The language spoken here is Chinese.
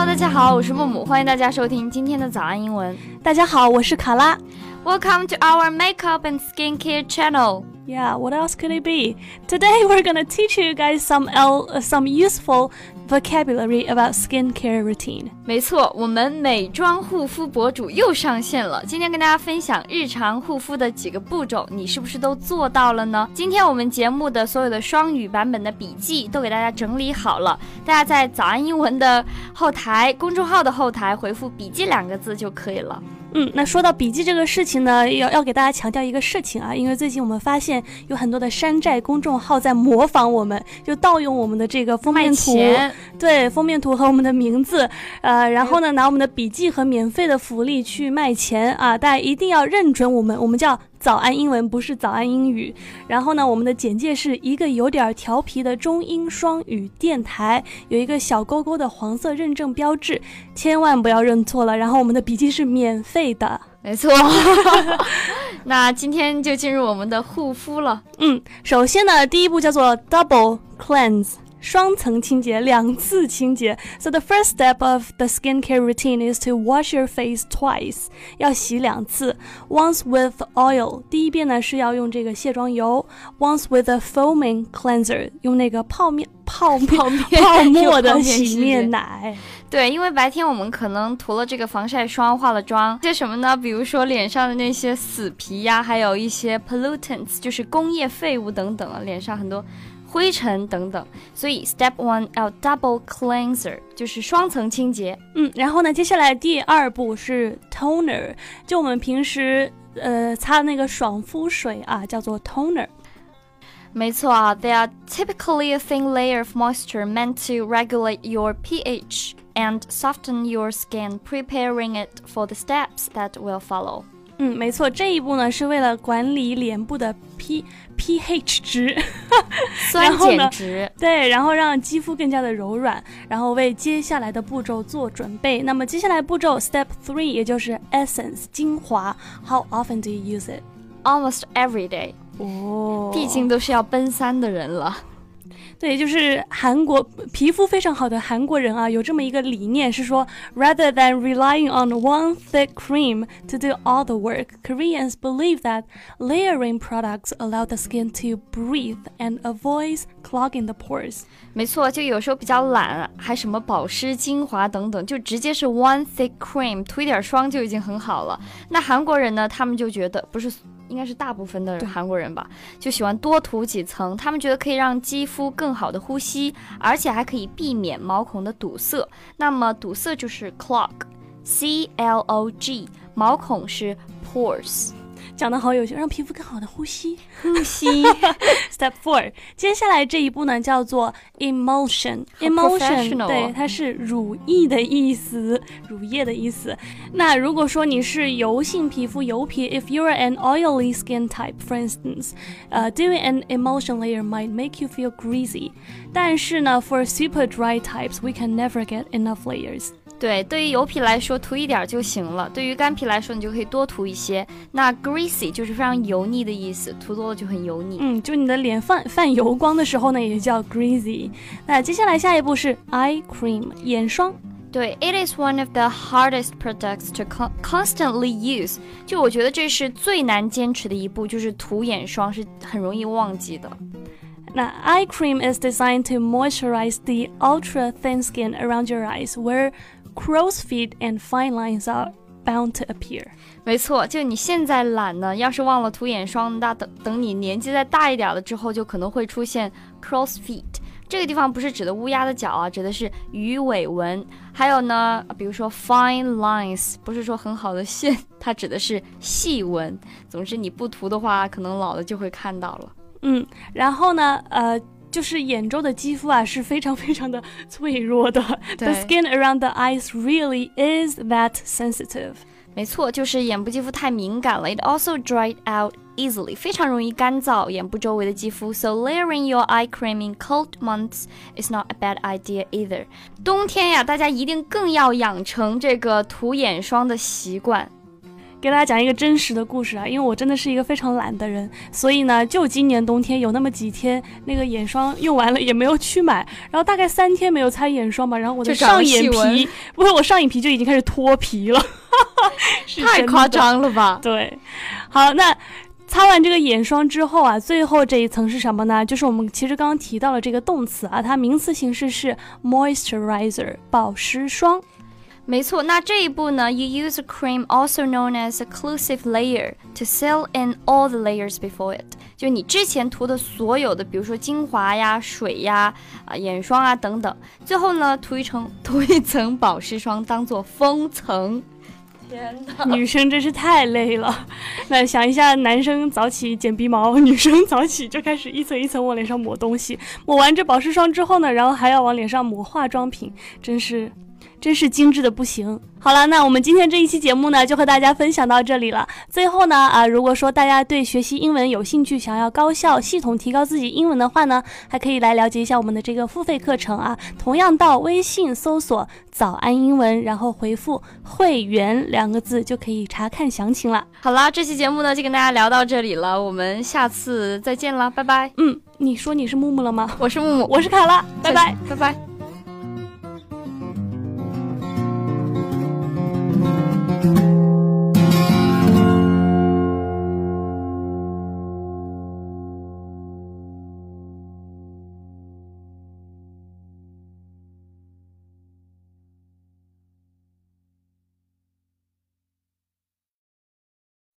Hello，大家好，我是木木，欢迎大家收听今天的早安英文。大家好，我是卡拉。Welcome to our makeup and skincare channel. Yeah, what else could it be? Today we're gonna teach you guys some el some useful vocabulary about skincare routine. 没错，我们美妆护肤博主又上线了。今天跟大家分享日常护肤的几个步骤，你是不是都做到了呢？今天我们节目的所有的双语版本的笔记都给大家整理好了，大家在早安英文的后台公众号的后台回复“笔记”两个字就可以了。嗯，那说到笔记这个事情呢，要要给大家强调一个事情啊，因为最近我们发现有很多的山寨公众号在模仿我们，就盗用我们的这个封面图，对，封面图和我们的名字，呃，然后呢，拿我们的笔记和免费的福利去卖钱啊，大家一定要认准我们，我们叫。早安英文不是早安英语，然后呢，我们的简介是一个有点调皮的中英双语电台，有一个小勾勾的黄色认证标志，千万不要认错了。然后我们的笔记是免费的，没错。那今天就进入我们的护肤了。嗯，首先呢，第一步叫做 double cleanse。双层清洁，两次清洁。So the first step of the skincare routine is to wash your face twice，要洗两次。Once with oil，第一遍呢是要用这个卸妆油。Once with a foaming cleanser，用那个泡面泡泡泡沫的洗面奶。对，因为白天我们可能涂了这个防晒霜，化了妆，些什么呢？比如说脸上的那些死皮呀，还有一些 pollutants，就是工业废物等等啊，脸上很多。灰尘等等，所以 step one 要 double cleanser，就是双层清洁。嗯，然后呢，接下来第二步是 toner，就我们平时呃擦的那个爽肤水啊，叫做 toner。没错啊，they are typically a thin layer of moisture meant to regulate your pH and soften your skin, preparing it for the steps that will follow. 嗯，没错，这一步呢是为了管理脸部的 P pH 值，酸碱值，对，然后让肌肤更加的柔软，然后为接下来的步骤做准备。那么接下来步骤 Step Three，也就是 Essence 精华，How often do you use it? Almost every day。哦，毕竟都是要奔三的人了。对，就是韩国皮肤非常好的韩国人啊，有这么一个理念是说，rather than relying on one thick cream to do all the work, Koreans believe that layering products allow the skin to breathe and avoids clogging the pores。没错，就有时候比较懒，还什么保湿、精华等等，就直接是 one thick cream，涂一点霜就已经很好了。那韩国人呢，他们就觉得不是。应该是大部分的韩国人吧，就喜欢多涂几层，他们觉得可以让肌肤更好的呼吸，而且还可以避免毛孔的堵塞。那么堵塞就是 clog，C L O G，毛孔是 pores。讲的好有趣，让皮肤更好的呼吸，呼吸。Step four，接下来这一步呢叫做 emulsion，emulsion，对，它是乳液的意思，乳液的意思。那如果说你是油性皮肤，油皮，if you're an oily skin type，for instance，呃，doing an emotion layer might make you feel greasy。但是呢，for super dry types，we can never get enough layers。对，对于油皮来说，涂一点就行了。对于干皮来说，你就可以多涂一些。那 greasy 就是非常油腻的意思，涂多了就很油腻。嗯，就你的脸泛泛油光的时候呢，也叫 greasy。那接下来下一步是 eye cream 眼霜。对，it is one of the hardest products to constantly use。就我觉得这是最难坚持的一步，就是涂眼霜是很容易忘记的。那 eye cream is designed to moisturize the ultra thin skin around your eyes, where crow's feet and fine lines are bound to appear。没错，就你现在懒呢，要是忘了涂眼霜，那等等你年纪再大一点了之后，就可能会出现 crow's feet。这个地方不是指的乌鸦的脚啊，指的是鱼尾纹。还有呢，比如说 fine lines，不是说很好的线，它指的是细纹。总之，你不涂的话，可能老了就会看到了。嗯，然后呢，呃。就是眼周的肌肤啊是非常非常的脆弱的。The skin around the eyes really is that sensitive。没错，就是眼部肌肤太敏感了。It also dried out easily，非常容易干燥眼部周围的肌肤。So layering your eye cream in cold months is not a bad idea either。冬天呀，大家一定更要养成这个涂眼霜的习惯。 给大家讲一个真实的故事啊，因为我真的是一个非常懒的人，所以呢，就今年冬天有那么几天，那个眼霜用完了也没有去买，然后大概三天没有擦眼霜吧，然后我的上眼皮，不是我上眼皮就已经开始脱皮了，太夸张了吧？对，好，那擦完这个眼霜之后啊，最后这一层是什么呢？就是我们其实刚刚提到了这个动词啊，它名词形式是 moisturizer 保湿霜。没错，那这一步呢，you use a cream also known as occlusive layer to seal in all the layers before it。就你之前涂的所有的，比如说精华呀、水呀、啊眼霜啊等等，最后呢涂一层 涂一层保湿霜当做封层。天哪，女生真是太累了。那想一下，男生早起剪鼻毛，女生早起就开始一层一层往脸上抹东西，抹完这保湿霜之后呢，然后还要往脸上抹化妆品，真是。真是精致的不行。好了，那我们今天这一期节目呢，就和大家分享到这里了。最后呢，啊，如果说大家对学习英文有兴趣，想要高效系统提高自己英文的话呢，还可以来了解一下我们的这个付费课程啊。同样到微信搜索“早安英文”，然后回复“会员”两个字，就可以查看详情了。好啦，这期节目呢就跟大家聊到这里了，我们下次再见了，拜拜。嗯，你说你是木木了吗？我是木木，我是卡拉，拜拜，拜拜。